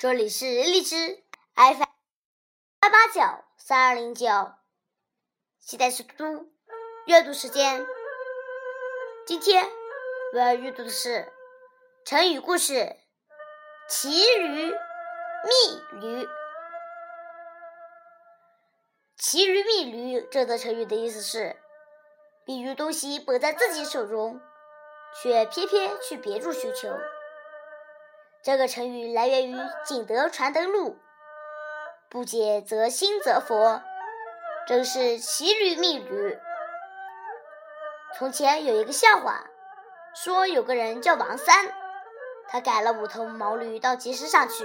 这里是荔枝 FM 八八九三二零九，期待是嘟嘟阅读时间。今天我要阅读的是成语故事“骑驴觅驴”。骑驴觅驴这则成语的意思是，比喻东西本在自己手中，却偏偏去别处寻求。这个成语来源于《景德传灯录》，不解则心则佛，正是骑驴觅驴。从前有一个笑话，说有个人叫王三，他赶了五头毛驴到集市上去，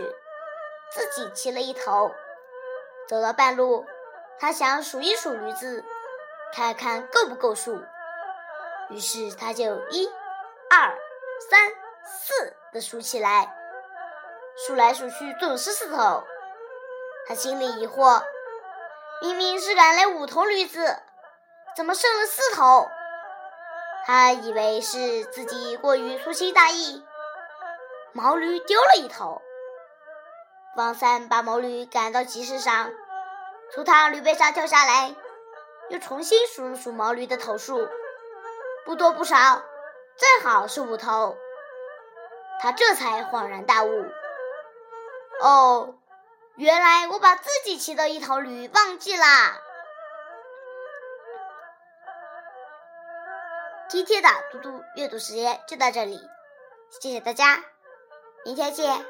自己骑了一头。走到半路，他想数一数驴子，看看够不够数。于是他就一、二、三、四的数起来。数来数去总是四头，他心里疑惑：明明是赶来五头驴子，怎么剩了四头？他以为是自己过于粗心大意，毛驴丢了一头。王三把毛驴赶到集市上，从他驴背上跳下来，又重新数了数毛驴的头数，不多不少，正好是五头。他这才恍然大悟。哦，原来我把自己骑的一头驴忘记啦！今天的嘟嘟阅读时间就到这里，谢谢大家，明天见。